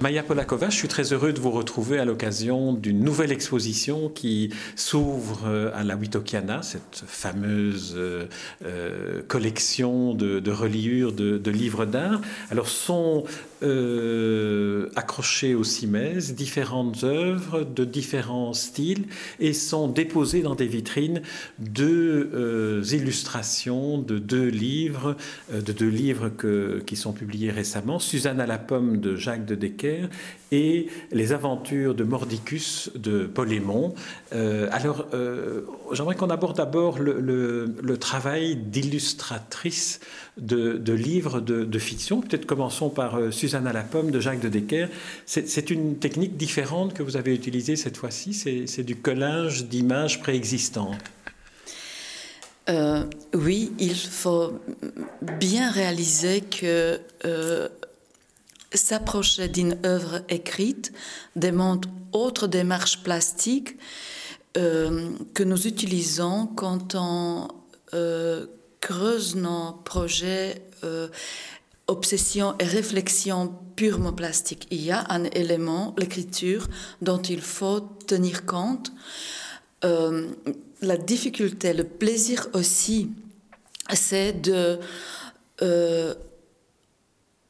Maya Polakova, je suis très heureux de vous retrouver à l'occasion d'une nouvelle exposition qui s'ouvre euh, à la Witokiana, cette fameuse euh, euh, collection de, reliures de, livres d'art. Alors, sont accrochées au CIMES, différentes œuvres de différents styles et sont déposées dans des vitrines deux illustrations de deux livres, de deux livres qui sont publiés récemment, Suzanne à la pomme de Jacques de Decker et Les aventures de Mordicus de Polémon. Euh, alors, euh, j'aimerais qu'on aborde d'abord le, travail d'illustratrice de, livres de, fiction. Peut-être commençons par euh, Suzanne à la pomme de Jacques de Decker. C'est une technique différente que vous avez utilisée cette fois-ci. C'est du collage d'images préexistantes. Oui, il faut bien réaliser que s'approcher d'une œuvre écrite demande autre démarche plastique euh, que nous utilisons quand on euh, creuse nos projets, euh, obsessions et réflexions purement plastiques. Il y a un élément, l'écriture, dont il faut tenir compte. Euh, la difficulté, le plaisir aussi, c'est de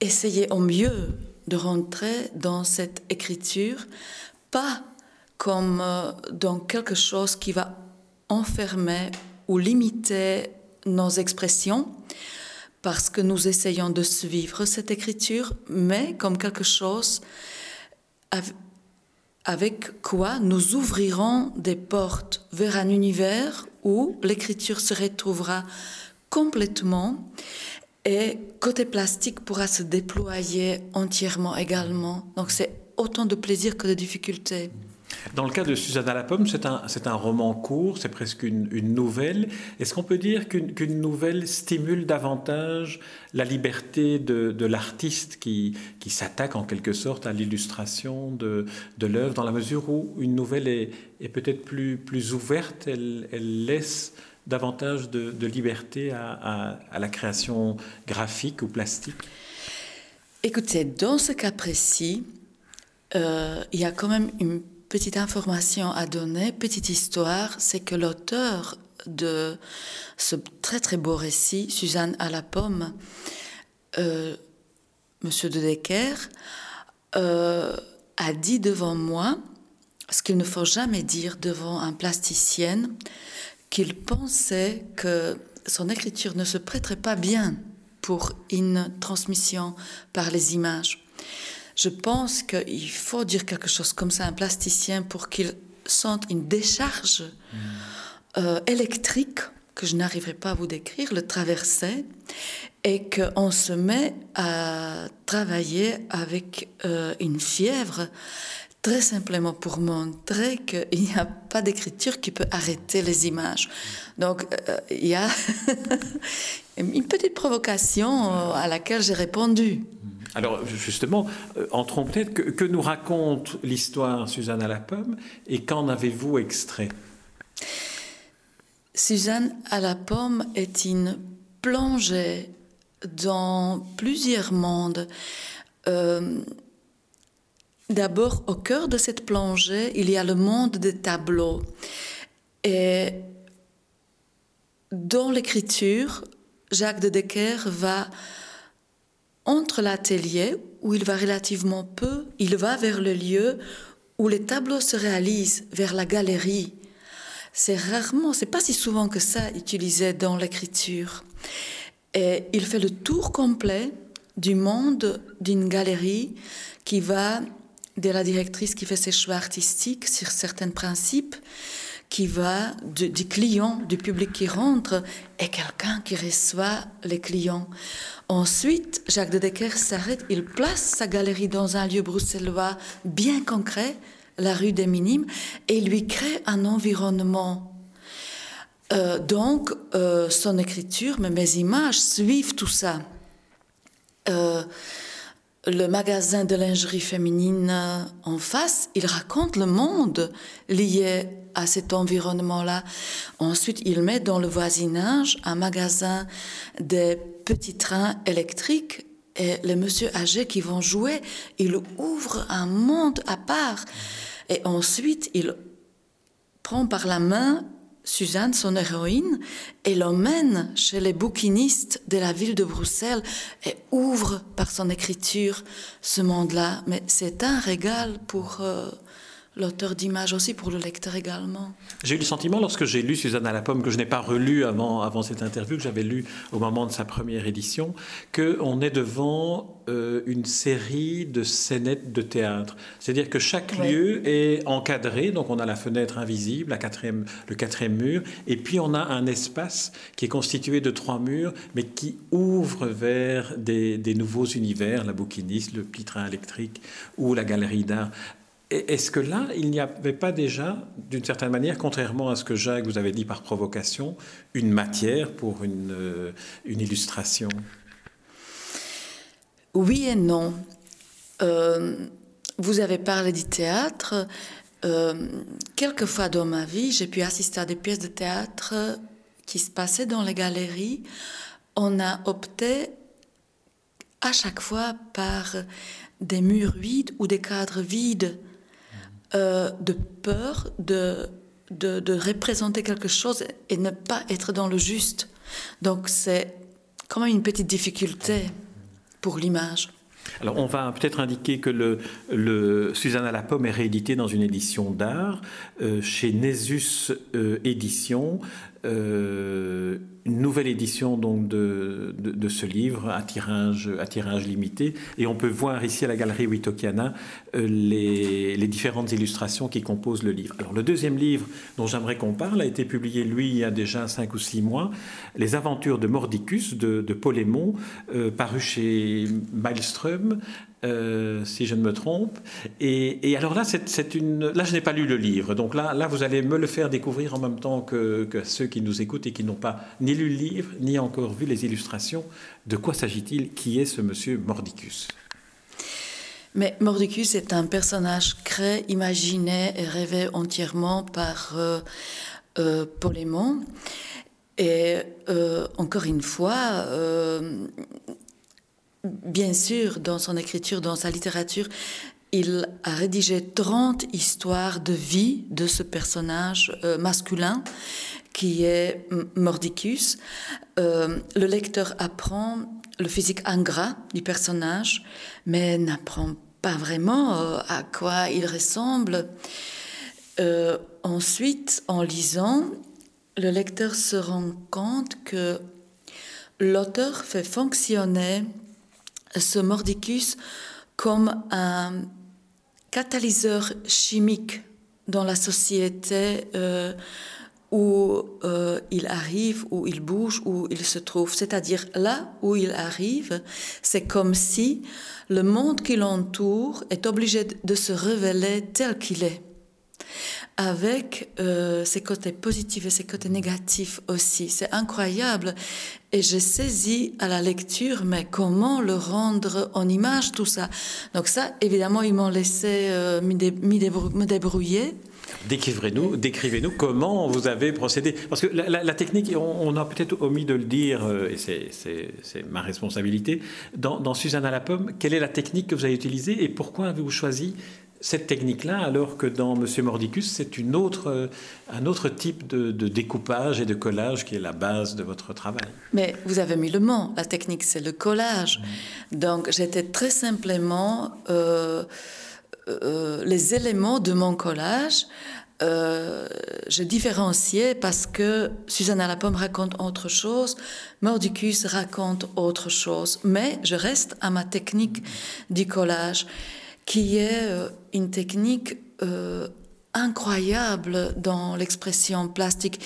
essayer au mieux de rentrer dans cette écriture, pas comme euh, dans quelque chose qui va enfermer ou limiter nos expressions, parce que nous essayons de suivre cette écriture, mais comme quelque chose avec quoi nous ouvrirons des portes vers un univers où l'écriture se retrouvera complètement et côté plastique pourra se déployer entièrement également. Donc c'est autant de plaisir que de difficultés. Dans le cas de Suzanne à la pomme, c'est un, roman court, c'est presque une, nouvelle. Est-ce qu'on peut dire qu'une nouvelle stimule davantage la liberté de, de l'artiste qui, qui s'attaque en quelque sorte à l'illustration de, de l'œuvre, dans la mesure où une nouvelle est, est peut-être plus, plus ouverte, elle, elle laisse davantage de, liberté à, la création graphique ou plastique Écoutez, dans ce cas précis, euh, il y a quand même une petite information à donner, petite histoire, c'est que l'auteur de ce très très beau récit, Suzanne à la pomme, euh, Monsieur de Decker, euh, a dit devant moi ce qu'il ne faut jamais dire devant un plasticien, qu'il pensait que son écriture ne se prêterait pas bien pour une transmission par les images. Je pense qu'il faut dire quelque chose comme ça à un plasticien pour qu'il sente une décharge mmh. euh, électrique que je n'arriverai pas à vous décrire, le traverser, et qu'on se met à travailler avec euh, une fièvre très simplement pour montrer qu'il n'y a pas d'écriture qui peut arrêter les images. Donc, euh, il y a une petite provocation à laquelle j'ai répondu. Alors justement, euh, entrons peut-être que, que, nous raconte l'histoire Suzanne à la pomme et qu'en avez-vous extrait? Suzanne à la pomme est une plongée dans plusieurs mondes. Euh, D'abord, au cœur de cette plongée, il y a le monde des tableaux. Et dans l'écriture, Jacques de Decker va entre l'atelier, où il va relativement peu, il va vers le lieu où les tableaux se réalisent, vers la galerie. C'est rarement, c'est pas si souvent que ça utilisé dans l'écriture. Et il fait le tour complet du monde d'une galerie qui va de la directrice qui fait ses choix artistiques sur certains principes, qui va du, client, du public qui rentre, et quelqu'un qui reçoit les clients. Ensuite, Jacques de Decker s'arrête, il place sa galerie dans un lieu bruxellois bien concret, la rue des Minimes, et lui crée un environnement. Euh, donc, euh, son écriture, mais mes images suivent tout ça. Euh, le magasin de lingerie féminine en face, il raconte le monde lié à cet environnement-là. Ensuite, il met dans le voisinage un magasin des petits trains électriques et les monsieur âgés qui vont jouer, il ouvre un monde à part. Et ensuite, il prend par la main Suzanne, son héroïne, et l'emmène chez les bouquinistes de la ville de Bruxelles et ouvre par son écriture ce monde-là. Mais c'est un régal pour euh, l'auteur d'images aussi, pour le lecteur également. J'ai eu le sentiment, lorsque j'ai lu Suzanne à la pomme, que je n'ai pas relu avant, avant cette interview, que j'avais lu au moment de sa première édition, qu'on est devant euh, une série de scénettes de théâtre. C'est-à-dire que chaque lieu est encadré, donc on a la fenêtre invisible, la quatrième, le quatrième mur, et puis on a un espace qui est constitué de trois murs, mais qui ouvre vers des, des nouveaux univers, la bouquiniste, le petit train électrique ou la galerie d'art. Est-ce que là, il n'y avait pas déjà, d'une certaine manière, contrairement à ce que Jacques vous avait dit par provocation, une matière pour une, euh, illustration? Oui et non. Euh, vous avez parlé du théâtre. Euh, quelquefois dans ma vie, j'ai pu assister à des pièces de théâtre qui se passaient dans les galeries. On a opté à chaque fois par des murs vides ou des cadres vides euh, de peur de, de, représenter quelque chose et ne pas être dans le juste. Donc c'est quand même une petite difficulté pour l'image. Alors, on va peut-être indiquer que le, le, Suzanne à la pomme est réédité dans une édition d'art euh, chez Nésus euh, Éditions. Euh, une nouvelle édition donc de, de, ce livre à tirage, à tirage limité. Et on peut voir ici à la galerie Witokiana euh, les, les, différentes illustrations qui composent le livre. Alors le deuxième livre dont j'aimerais qu'on parle a été publié, lui, il y a déjà cinq ou six mois, Les aventures de Mordicus de, de paru chez Maelström, euh, si je ne me trompe. Et, alors là, c'est une. Là, je n'ai pas lu le livre, donc là, là, vous allez me le faire découvrir en même temps que, que ceux qui nous écoutent et qui n'ont pas ni lu le livre ni encore vu les illustrations. De quoi s'agit-il? Qui est ce monsieur Mordicus? Mais Mordicus est un personnage créé, imaginé et rêvé entièrement par euh, euh Polémon. Et euh, encore une fois, bien sûr, dans son écriture, dans sa littérature, il a rédigé 30 histoires de vie de ce personnage euh, masculin qui est Mordicus. Euh, le lecteur apprend le physique ingrat du personnage, mais n'apprend pas vraiment euh, à quoi il ressemble. ensuite, en lisant, le lecteur se rend compte que l'auteur fait fonctionner ce mordicus comme un catalyseur chimique dans la société euh, où euh, il arrive, où il bouge, où il se trouve. C'est-à-dire là où il arrive, c'est comme si le monde qui l'entoure est obligé de se révéler tel qu'il est avec euh, ses côtés positifs et ses côtés négatifs aussi. C'est incroyable. Et j'ai saisi à la lecture, mais comment le rendre en image, tout ça. Donc ça, évidemment, ils m'ont laissé euh, me débrouiller. Décrivez-nous, décrivez-nous comment vous avez procédé. Parce que la, technique, on, a peut-être omis de le dire, euh, et c'est ma responsabilité. Dans, dans Suzanne à la pomme, quelle est la technique que vous avez utilisée et pourquoi avez-vous choisi cette technique-là, alors que dans Monsieur Mordicus, c'est une autre, euh, un autre type de, découpage et de collage qui est la base de votre travail. Mais vous avez mis le mot, la technique, c'est le collage. Donc j'étais très simplement euh, euh, les éléments de mon collage. je différenciais parce que Suzanne à la pomme raconte autre chose, Mordicus raconte autre chose, mais je reste à ma technique du collage qui est euh, une technique euh, incroyable dans l'expression plastique.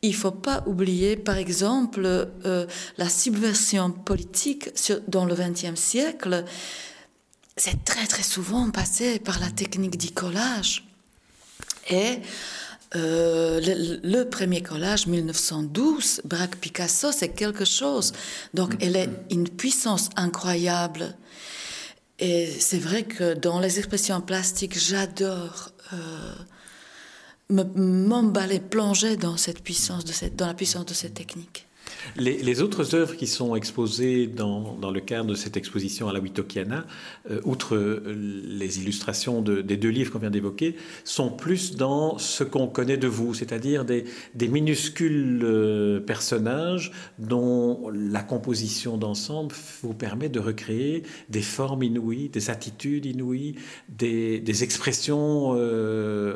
Il faut pas oublier, par exemple, euh, la subversion politique dans le XXe siècle. C'est très très souvent passé par la technique du collage. Et le, premier collage, 1912, Braque Picasso, c'est quelque chose. Donc, elle est une puissance incroyable. Et c'est vrai que dans les expressions plastiques, j'adore m'emballer, plonger dans cette puissance, de cette, dans la puissance de cette technique. Les, autres œuvres qui sont exposées dans, dans, le cadre de cette exposition à la Witokiana, euh, outre euh, les illustrations des deux livres qu'on vient d'évoquer, sont plus dans ce qu'on connaît de vous, c'est-à-dire des, minuscules euh, personnages dont la composition d'ensemble vous permet de recréer des formes inouïes, des attitudes inouïes, des, des expressions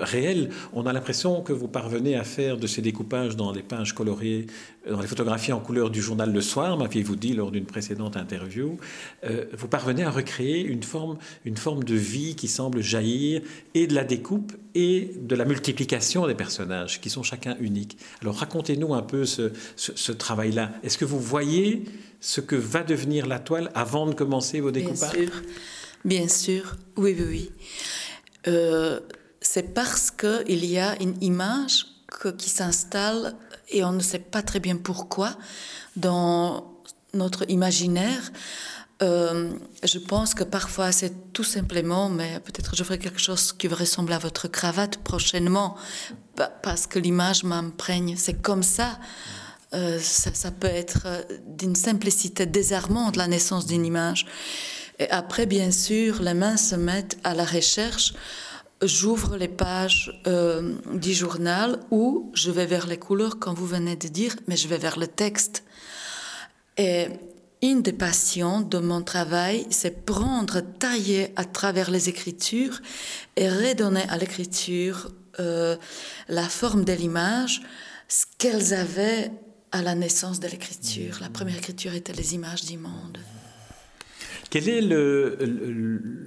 réelles. On a l'impression que vous parvenez à faire de ces découpages dans les pages colorées, dans les photographies en couleur du journal Le Soir, m'aviez-vous dit lors d'une précédente interview, euh, vous parvenez à recréer une forme, une forme de vie qui semble jaillir et de la découpe et de la multiplication des personnages qui sont chacun uniques. Alors racontez-nous un peu ce, ce, travail-là. Est-ce que vous voyez ce que va devenir la toile avant de commencer vos découpages Bien sûr, bien sûr, oui, oui, oui. Euh, c'est parce qu'il y a une image qui s'installe et on ne sait pas très bien pourquoi dans notre imaginaire. Euh, je pense que parfois c'est tout simplement, mais peut-être je ferai quelque chose qui ressemble à votre cravate prochainement, parce que l'image m'imprègne. C'est comme ça. Euh, ça. ça. peut être d'une simplicité désarmante, la naissance d'une image. Et après, bien sûr, les mains se mettent à la recherche j'ouvre les pages euh, du journal ou je vais vers les couleurs, comme vous venez de dire, mais je vais vers le texte. Et une des passions de mon travail, c'est prendre, tailler à travers les écritures et redonner à l'écriture euh, la forme de l'image, ce qu'elles avaient à la naissance de l'écriture. La première écriture était les images du monde. Quelle est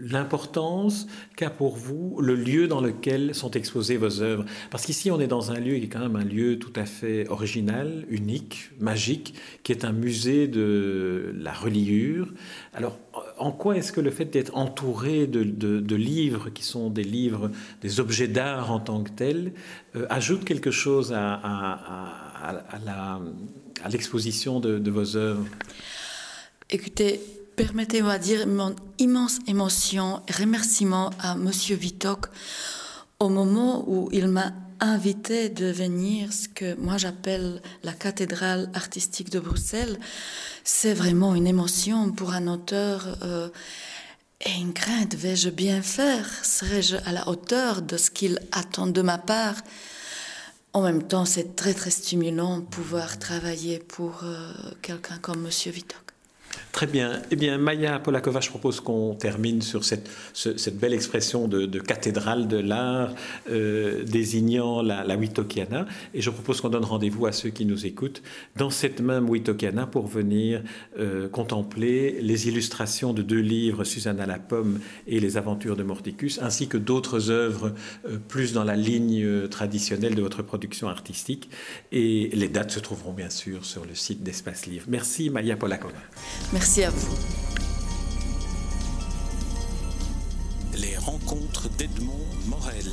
l'importance qu'a pour vous le lieu dans lequel sont exposées vos œuvres? Parce qu'ici, on est dans un lieu qui est quand même un lieu tout à fait original, unique, magique, qui est un musée de la reliure. Alors, en quoi est-ce que le fait d'être entouré de, livres qui sont des livres, des objets d'art en tant que tels, euh, ajoute quelque chose à, l'exposition de, de vos œuvres? Écoutez, permettez-moi de dire mon immense émotion et remerciement à Monsieur Vitok au moment où il m'a invité de venir ce que moi j'appelle la cathédrale artistique de Bruxelles. C'est vraiment une émotion pour un auteur euh, et une crainte. Vais-je bien faire? Serai-je à la hauteur de ce qu'il attend de ma part? En même temps, c'est très très stimulant pouvoir travailler pour euh, quelqu'un comme Monsieur Vitok. Très bien. Eh bien, Maya Polakova, je propose qu'on termine sur cette, belle expression de, cathédrale de l'art euh, désignant la, la Witokiana. Et je propose qu'on donne rendez-vous à ceux qui nous écoutent dans cette même Witokiana pour venir euh, contempler les illustrations de deux livres, Susanna la Pomme et Les Aventures de Mordicus, ainsi que d'autres œuvres euh, plus dans la ligne traditionnelle de votre production artistique. Et les dates se trouveront bien sûr sur le site d'Espace Livre. Merci Maya Polakova. Merci à vous. Les rencontres d'Edmond Morel.